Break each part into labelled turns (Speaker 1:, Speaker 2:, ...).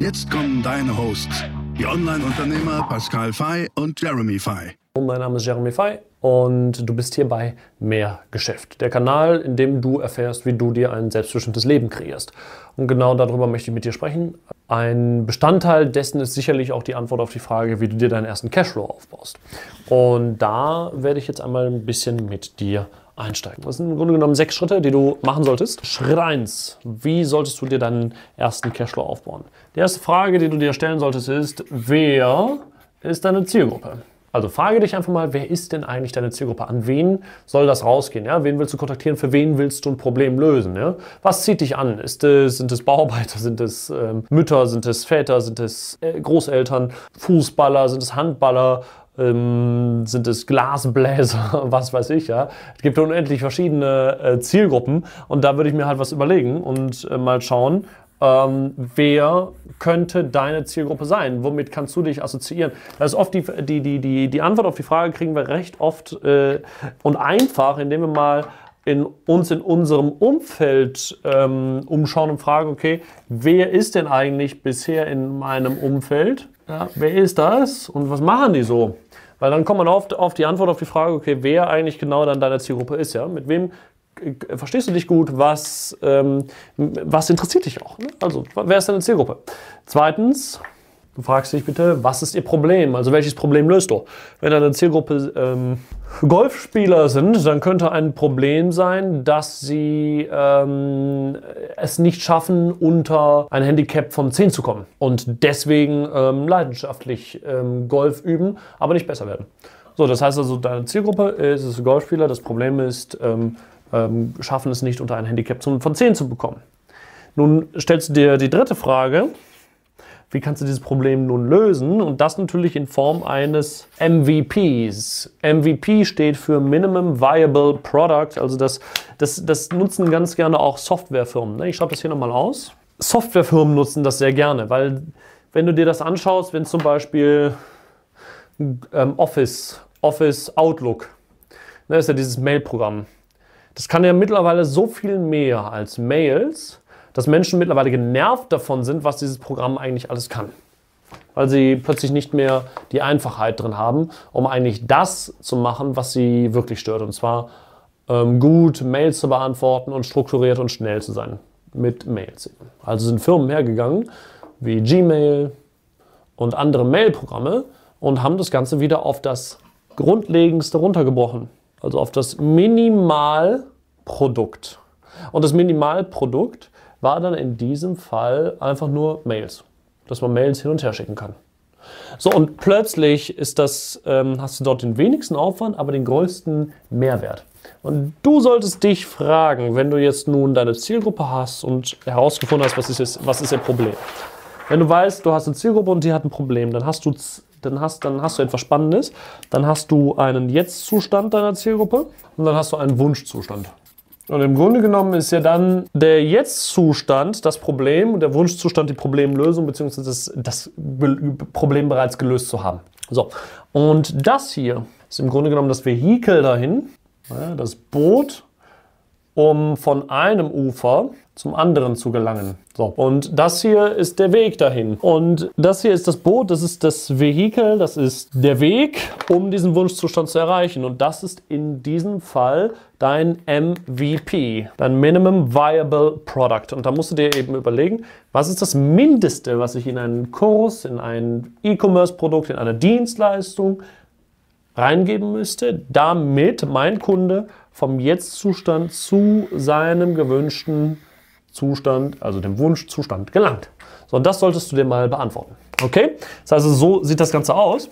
Speaker 1: Jetzt kommen deine Hosts, die Online-Unternehmer Pascal Fay und Jeremy Fay.
Speaker 2: Mein Name ist Jeremy Fay und du bist hier bei Mehr Geschäft, der Kanal, in dem du erfährst, wie du dir ein selbstbestimmtes Leben kreierst. Und genau darüber möchte ich mit dir sprechen. Ein Bestandteil dessen ist sicherlich auch die Antwort auf die Frage, wie du dir deinen ersten Cashflow aufbaust. Und da werde ich jetzt einmal ein bisschen mit dir einsteigen. Das sind im Grunde genommen sechs Schritte, die du machen solltest. Schritt 1. Wie solltest du dir deinen ersten Cashflow aufbauen? Die erste Frage, die du dir stellen solltest, ist, wer ist deine Zielgruppe? Also frage dich einfach mal, wer ist denn eigentlich deine Zielgruppe? An wen soll das rausgehen? Ja? Wen willst du kontaktieren? Für wen willst du ein Problem lösen? Ja? Was zieht dich an? Ist es, sind es Bauarbeiter? Sind es ähm, Mütter? Sind es Väter? Sind es äh, Großeltern? Fußballer? Sind es Handballer? Ähm, sind es Glasbläser, was weiß ich, ja. Es gibt unendlich verschiedene äh, Zielgruppen und da würde ich mir halt was überlegen und äh, mal schauen, ähm, wer könnte deine Zielgruppe sein? Womit kannst du dich assoziieren? Das ist oft die, die, die, die, die Antwort auf die Frage kriegen wir recht oft äh, und einfach, indem wir mal in uns in unserem Umfeld ähm, umschauen und fragen, okay, wer ist denn eigentlich bisher in meinem Umfeld? Ja, wer ist das und was machen die so? Weil dann kommt man oft auf die Antwort auf die Frage, okay, wer eigentlich genau dann deine Zielgruppe ist, ja? Mit wem äh, verstehst du dich gut? Was, ähm, was interessiert dich auch? Ne? Also, wer ist deine Zielgruppe? Zweitens, Du fragst dich bitte, was ist ihr Problem? Also welches Problem löst du? Wenn deine Zielgruppe ähm, Golfspieler sind, dann könnte ein Problem sein, dass sie ähm, es nicht schaffen, unter ein Handicap von 10 zu kommen und deswegen ähm, leidenschaftlich ähm, Golf üben, aber nicht besser werden. So, das heißt also, deine Zielgruppe ist, ist Golfspieler. Das Problem ist, ähm, ähm, schaffen es nicht unter ein Handicap von 10 zu bekommen. Nun stellst du dir die dritte Frage wie kannst du dieses Problem nun lösen? Und das natürlich in Form eines MVPs. MVP steht für Minimum Viable Product. Also das, das, das nutzen ganz gerne auch Softwarefirmen. Ne? Ich schreibe das hier nochmal aus. Softwarefirmen nutzen das sehr gerne, weil wenn du dir das anschaust, wenn zum Beispiel ähm, Office, Office Outlook, ne, ist ja dieses Mail-Programm. Das kann ja mittlerweile so viel mehr als Mails dass Menschen mittlerweile genervt davon sind, was dieses Programm eigentlich alles kann. Weil sie plötzlich nicht mehr die Einfachheit drin haben, um eigentlich das zu machen, was sie wirklich stört. Und zwar ähm, gut Mails zu beantworten und strukturiert und schnell zu sein mit Mails. Also sind Firmen hergegangen wie Gmail und andere Mail-Programme und haben das Ganze wieder auf das Grundlegendste runtergebrochen. Also auf das Minimalprodukt. Und das Minimalprodukt war dann in diesem Fall einfach nur Mails, dass man Mails hin und her schicken kann. So, und plötzlich ist das, ähm, hast du dort den wenigsten Aufwand, aber den größten Mehrwert. Und du solltest dich fragen, wenn du jetzt nun deine Zielgruppe hast und herausgefunden hast, was ist, jetzt, was ist ihr Problem. Wenn du weißt, du hast eine Zielgruppe und die hat ein Problem, dann hast du, dann hast, dann hast du etwas Spannendes. Dann hast du einen Jetzt-Zustand deiner Zielgruppe und dann hast du einen Wunschzustand. Und im Grunde genommen ist ja dann der Jetzt-Zustand das Problem und der Wunschzustand die Problemlösung, beziehungsweise das, das Problem bereits gelöst zu haben. So, und das hier ist im Grunde genommen das Vehikel dahin, das Boot, um von einem Ufer zum anderen zu gelangen. So, und das hier ist der Weg dahin. Und das hier ist das Boot, das ist das Vehikel, das ist der Weg, um diesen Wunschzustand zu erreichen. Und das ist in diesem Fall dein MVP, dein Minimum Viable Product. Und da musst du dir eben überlegen, was ist das Mindeste, was ich in einen Kurs, in ein E-Commerce-Produkt, in eine Dienstleistung reingeben müsste, damit mein Kunde vom Jetzt-Zustand zu seinem gewünschten Zustand, also dem Wunschzustand gelangt. So, und das solltest du dir mal beantworten. Okay? Das heißt, so sieht das Ganze aus.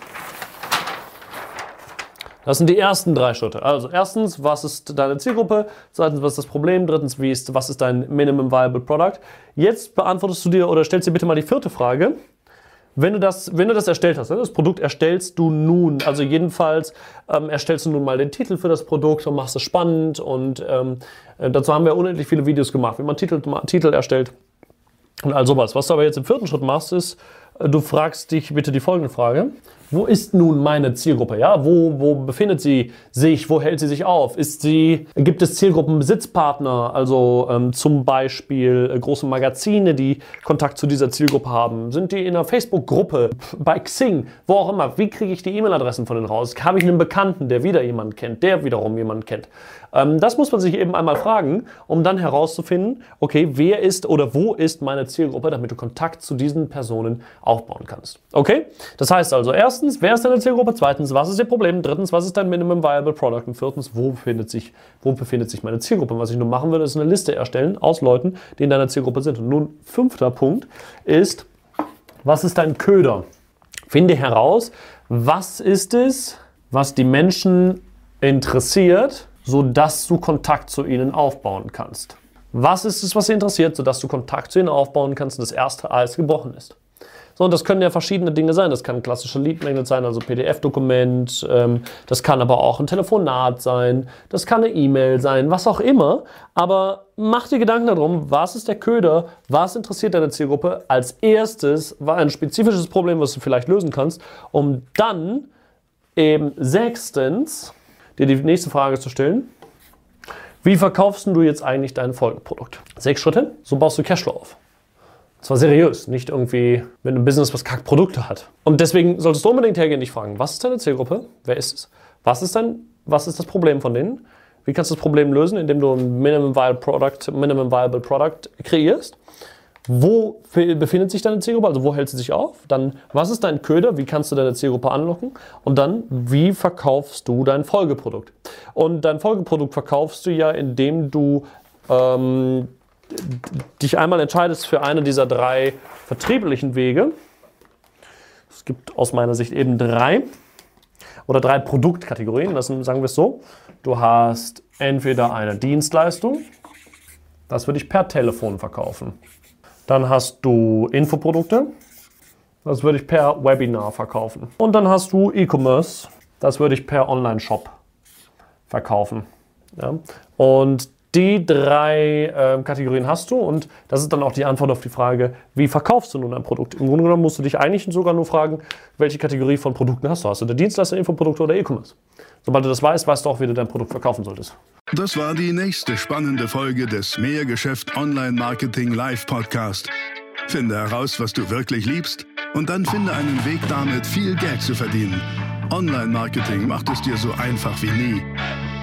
Speaker 2: Das sind die ersten drei Schritte. Also erstens, was ist deine Zielgruppe? Zweitens, was ist das Problem? Drittens, wie ist, was ist dein Minimum Viable Product? Jetzt beantwortest du dir oder stellst dir bitte mal die vierte Frage. Wenn du das, wenn du das erstellt hast, ne, das Produkt erstellst du nun, also jedenfalls ähm, erstellst du nun mal den Titel für das Produkt und machst es spannend und ähm, äh, dazu haben wir unendlich viele Videos gemacht, wie man Titel, Titel erstellt und all sowas. Was du aber jetzt im vierten Schritt machst, ist, äh, du fragst dich bitte die folgende Frage wo ist nun meine Zielgruppe? Ja, wo, wo befindet sie sich? Wo hält sie sich auf? Ist sie, gibt es Zielgruppenbesitzpartner, also ähm, zum Beispiel äh, große Magazine, die Kontakt zu dieser Zielgruppe haben? Sind die in einer Facebook-Gruppe, bei Xing, wo auch immer? Wie kriege ich die E-Mail-Adressen von denen raus? Habe ich einen Bekannten, der wieder jemanden kennt, der wiederum jemanden kennt? Ähm, das muss man sich eben einmal fragen, um dann herauszufinden, okay, wer ist oder wo ist meine Zielgruppe, damit du Kontakt zu diesen Personen aufbauen kannst. Okay? Das heißt also, erstens, wer ist deine Zielgruppe? Zweitens, was ist ihr Problem? Drittens, was ist dein Minimum Viable Product? Und viertens, wo befindet sich, wo befindet sich meine Zielgruppe? Und was ich nur machen würde, ist eine Liste erstellen aus Leuten, die in deiner Zielgruppe sind. Und nun, fünfter Punkt ist, was ist dein Köder? Finde heraus, was ist es, was die Menschen interessiert, sodass du Kontakt zu ihnen aufbauen kannst. Was ist es, was sie interessiert, sodass du Kontakt zu ihnen aufbauen kannst und das erste Eis gebrochen ist? So, und das können ja verschiedene Dinge sein. Das kann ein klassischer Lead Magnet sein, also PDF-Dokument. Ähm, das kann aber auch ein Telefonat sein. Das kann eine E-Mail sein, was auch immer. Aber mach dir Gedanken darum, was ist der Köder? Was interessiert deine Zielgruppe? Als erstes war ein spezifisches Problem, was du vielleicht lösen kannst, um dann eben sechstens dir die nächste Frage zu stellen. Wie verkaufst du jetzt eigentlich dein Folgeprodukt? Sechs Schritte, so baust du Cashflow auf. Zwar seriös, nicht irgendwie mit einem Business, was kack Produkte hat. Und deswegen solltest du unbedingt hergehen und dich fragen, was ist deine Zielgruppe? Wer ist es? Was ist, dein, was ist das Problem von denen? Wie kannst du das Problem lösen, indem du ein Minimum Viable Product, Minimum Viable Product kreierst? Wo befindet sich deine Zielgruppe? Also wo hält sie sich auf? Dann, was ist dein Köder? Wie kannst du deine Zielgruppe anlocken? Und dann, wie verkaufst du dein Folgeprodukt? Und dein Folgeprodukt verkaufst du ja, indem du ähm, dich einmal entscheidest für eine dieser drei vertrieblichen Wege. Es gibt aus meiner Sicht eben drei oder drei Produktkategorien. Das sind, sagen wir es so. Du hast entweder eine Dienstleistung, das würde ich per Telefon verkaufen. Dann hast du Infoprodukte. Das würde ich per Webinar verkaufen. Und dann hast du E-Commerce. Das würde ich per Online-Shop verkaufen. Ja? Und die drei äh, Kategorien hast du und das ist dann auch die Antwort auf die Frage, wie verkaufst du nun ein Produkt? Im Grunde genommen musst du dich eigentlich sogar nur fragen, welche Kategorie von Produkten hast du? Hast du der Dienstleister, Infoprodukte oder E-Commerce? Sobald du das weißt, weißt du auch, wie du dein Produkt verkaufen solltest.
Speaker 1: Das war die nächste spannende Folge des Mehrgeschäft Online Marketing Live Podcast. Finde heraus, was du wirklich liebst und dann finde einen Weg damit, viel Geld zu verdienen. Online Marketing macht es dir so einfach wie nie.